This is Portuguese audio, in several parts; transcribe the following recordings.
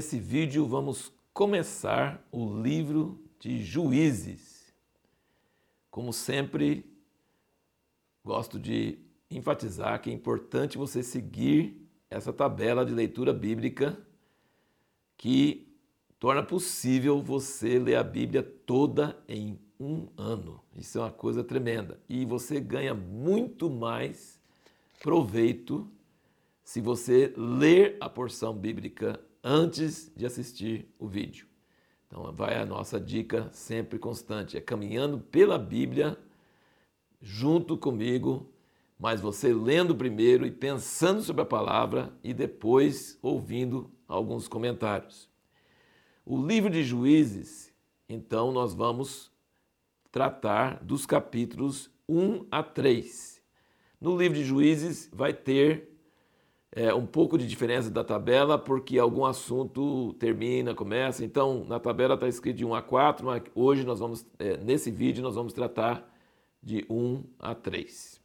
nesse vídeo vamos começar o livro de Juízes. Como sempre, gosto de enfatizar que é importante você seguir essa tabela de leitura bíblica que torna possível você ler a Bíblia toda em um ano. Isso é uma coisa tremenda. E você ganha muito mais proveito se você ler a porção bíblica antes de assistir o vídeo. Então, vai a nossa dica sempre constante: é caminhando pela Bíblia junto comigo, mas você lendo primeiro e pensando sobre a palavra e depois ouvindo alguns comentários. O livro de Juízes, então, nós vamos tratar dos capítulos 1 a 3. No livro de Juízes vai ter é, um pouco de diferença da tabela, porque algum assunto termina, começa. Então, na tabela está escrito de 1 a 4, mas hoje nós vamos, é, nesse vídeo, nós vamos tratar de 1 a 3.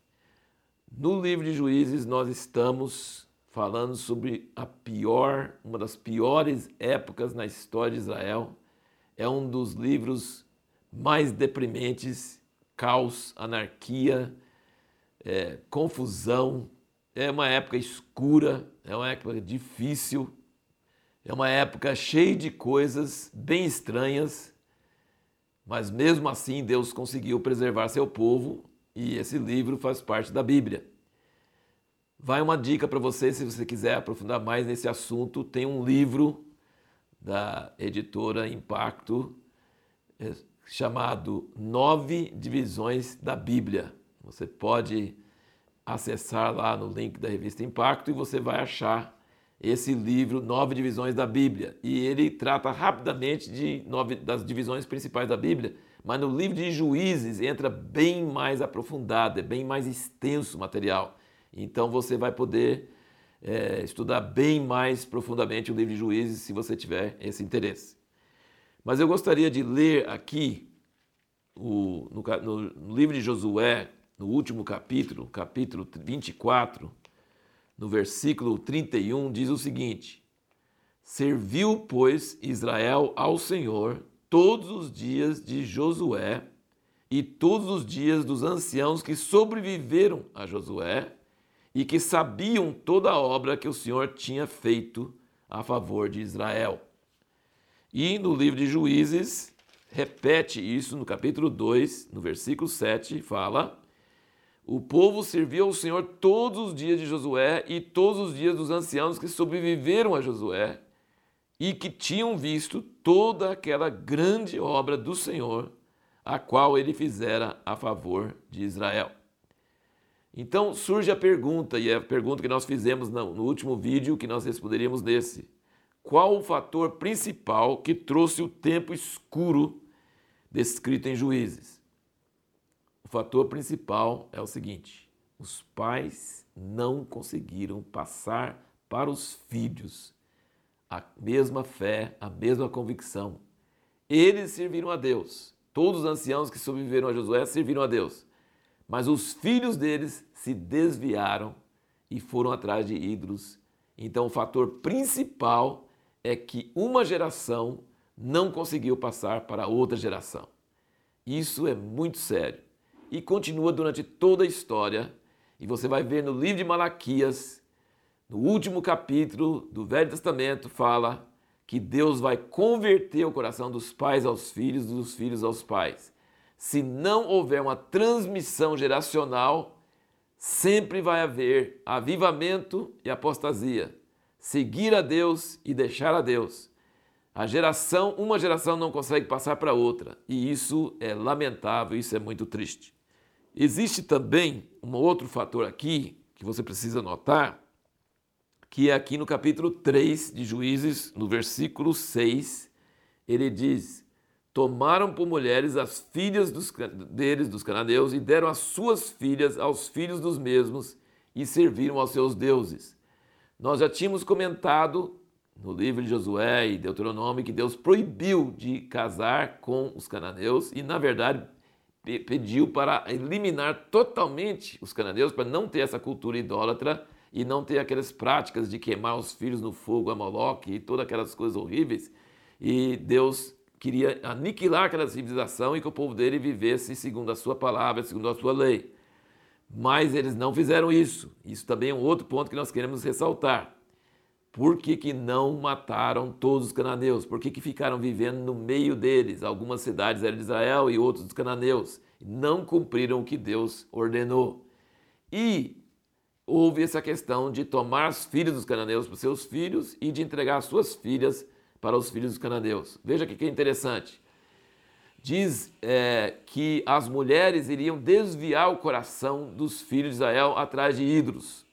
No livro de Juízes, nós estamos falando sobre a pior, uma das piores épocas na história de Israel. É um dos livros mais deprimentes, caos, anarquia, é, confusão, é uma época escura, é uma época difícil, é uma época cheia de coisas bem estranhas, mas mesmo assim Deus conseguiu preservar seu povo e esse livro faz parte da Bíblia. Vai uma dica para você, se você quiser aprofundar mais nesse assunto, tem um livro da editora Impacto é, chamado Nove Divisões da Bíblia. Você pode acessar lá no link da revista Impacto e você vai achar esse livro Nove Divisões da Bíblia. E ele trata rapidamente de nove das divisões principais da Bíblia, mas no livro de Juízes entra bem mais aprofundado, é bem mais extenso o material. Então você vai poder é, estudar bem mais profundamente o livro de Juízes se você tiver esse interesse. Mas eu gostaria de ler aqui o, no, no, no livro de Josué, no último capítulo, capítulo 24, no versículo 31, diz o seguinte: Serviu, pois, Israel ao Senhor todos os dias de Josué e todos os dias dos anciãos que sobreviveram a Josué e que sabiam toda a obra que o Senhor tinha feito a favor de Israel. E no livro de Juízes, repete isso no capítulo 2, no versículo 7, fala: o povo serviu ao Senhor todos os dias de Josué e todos os dias dos anciãos que sobreviveram a Josué e que tinham visto toda aquela grande obra do Senhor, a qual ele fizera a favor de Israel. Então surge a pergunta, e é a pergunta que nós fizemos no último vídeo, que nós responderíamos nesse: qual o fator principal que trouxe o tempo escuro descrito em Juízes? O fator principal é o seguinte: os pais não conseguiram passar para os filhos a mesma fé, a mesma convicção. Eles serviram a Deus. Todos os anciãos que sobreviveram a Josué serviram a Deus. Mas os filhos deles se desviaram e foram atrás de ídolos. Então, o fator principal é que uma geração não conseguiu passar para outra geração. Isso é muito sério e continua durante toda a história. E você vai ver no livro de Malaquias, no último capítulo do Velho Testamento, fala que Deus vai converter o coração dos pais aos filhos, dos filhos aos pais. Se não houver uma transmissão geracional, sempre vai haver avivamento e apostasia. Seguir a Deus e deixar a Deus. A geração, uma geração não consegue passar para outra, e isso é lamentável, isso é muito triste. Existe também um outro fator aqui que você precisa notar, que é aqui no capítulo 3 de Juízes, no versículo 6, ele diz: Tomaram por mulheres as filhas dos, deles, dos cananeus, e deram as suas filhas aos filhos dos mesmos, e serviram aos seus deuses. Nós já tínhamos comentado no livro de Josué e Deuteronômio que Deus proibiu de casar com os cananeus, e na verdade pediu para eliminar totalmente os cananeus, para não ter essa cultura idólatra, e não ter aquelas práticas de queimar os filhos no fogo a Moloque e todas aquelas coisas horríveis. E Deus queria aniquilar aquela civilização e que o povo dele vivesse segundo a sua palavra, segundo a sua lei. Mas eles não fizeram isso. Isso também é um outro ponto que nós queremos ressaltar. Por que, que não mataram todos os cananeus? Por que, que ficaram vivendo no meio deles? Algumas cidades eram de Israel e outros dos cananeus. Não cumpriram o que Deus ordenou. E houve essa questão de tomar os filhos dos cananeus para seus filhos e de entregar suas filhas para os filhos dos cananeus. Veja que, que é interessante. Diz é, que as mulheres iriam desviar o coração dos filhos de Israel atrás de ídolos.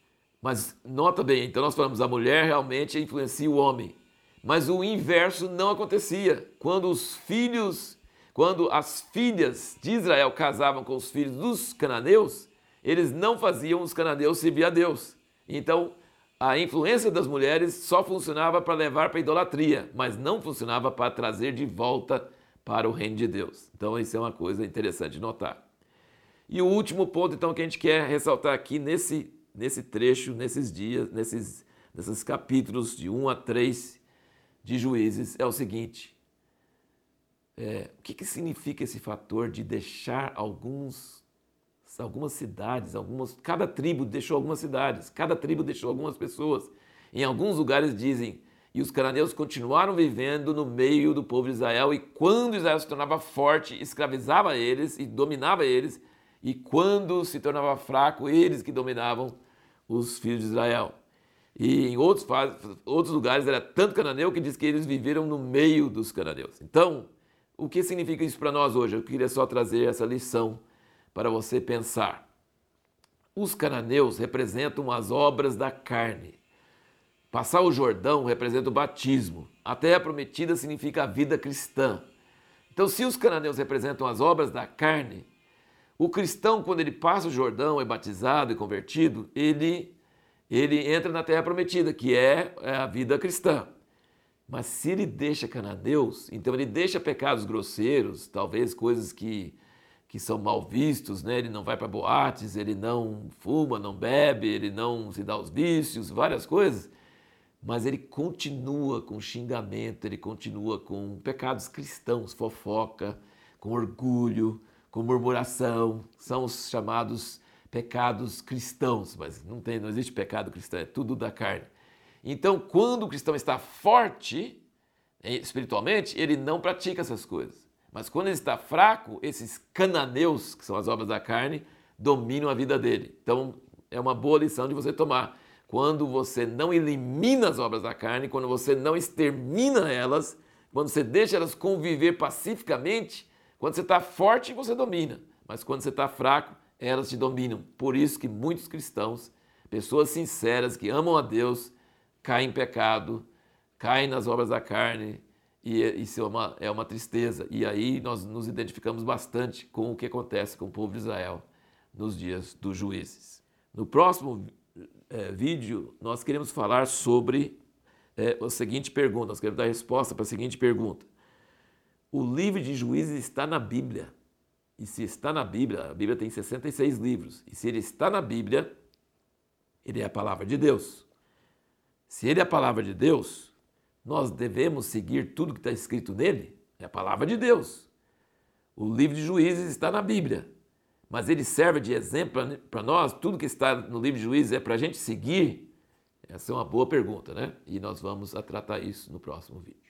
Mas nota bem, então nós falamos a mulher realmente influencia o homem. Mas o inverso não acontecia. Quando os filhos, quando as filhas de Israel casavam com os filhos dos cananeus, eles não faziam os cananeus servir a Deus. Então, a influência das mulheres só funcionava para levar para a idolatria, mas não funcionava para trazer de volta para o reino de Deus. Então, isso é uma coisa interessante de notar. E o último ponto, então, que a gente quer ressaltar aqui nesse, nesse trecho, nesses dias, nesses, nesses capítulos de 1 a 3 de Juízes, é o seguinte: é, o que, que significa esse fator de deixar alguns algumas cidades, algumas, cada tribo deixou algumas cidades, cada tribo deixou algumas pessoas. Em alguns lugares dizem, e os cananeus continuaram vivendo no meio do povo de Israel, e quando Israel se tornava forte, escravizava eles e dominava eles, e quando se tornava fraco, eles que dominavam os filhos de Israel. E em outros, outros lugares era tanto cananeu que diz que eles viveram no meio dos cananeus. Então, o que significa isso para nós hoje? Eu queria só trazer essa lição para você pensar. Os cananeus representam as obras da carne. Passar o Jordão representa o batismo. A terra prometida significa a vida cristã. Então, se os cananeus representam as obras da carne, o cristão, quando ele passa o Jordão, é batizado e convertido, ele, ele entra na terra prometida, que é, é a vida cristã. Mas se ele deixa cananeus, então ele deixa pecados grosseiros, talvez coisas que que são mal vistos, né? ele não vai para boates, ele não fuma, não bebe, ele não se dá aos vícios, várias coisas, mas ele continua com xingamento, ele continua com pecados cristãos, fofoca, com orgulho, com murmuração, são os chamados pecados cristãos, mas não tem, não existe pecado cristão, é tudo da carne. Então, quando o cristão está forte espiritualmente, ele não pratica essas coisas. Mas quando ele está fraco, esses cananeus, que são as obras da carne, dominam a vida dele. Então é uma boa lição de você tomar. Quando você não elimina as obras da carne, quando você não extermina elas, quando você deixa elas conviver pacificamente, quando você está forte, você domina. Mas quando você está fraco, elas te dominam. Por isso que muitos cristãos, pessoas sinceras que amam a Deus, caem em pecado, caem nas obras da carne, e isso é uma, é uma tristeza. E aí nós nos identificamos bastante com o que acontece com o povo de Israel nos dias dos juízes. No próximo é, vídeo, nós queremos falar sobre é, a seguinte pergunta, nós queremos dar resposta para a seguinte pergunta. O livro de juízes está na Bíblia. E se está na Bíblia, a Bíblia tem 66 livros, e se ele está na Bíblia, ele é a palavra de Deus. Se ele é a palavra de Deus, nós devemos seguir tudo que está escrito nele? É a palavra de Deus. O livro de Juízes está na Bíblia, mas ele serve de exemplo para nós? Tudo que está no livro de Juízes é para a gente seguir? Essa é uma boa pergunta, né? E nós vamos tratar isso no próximo vídeo.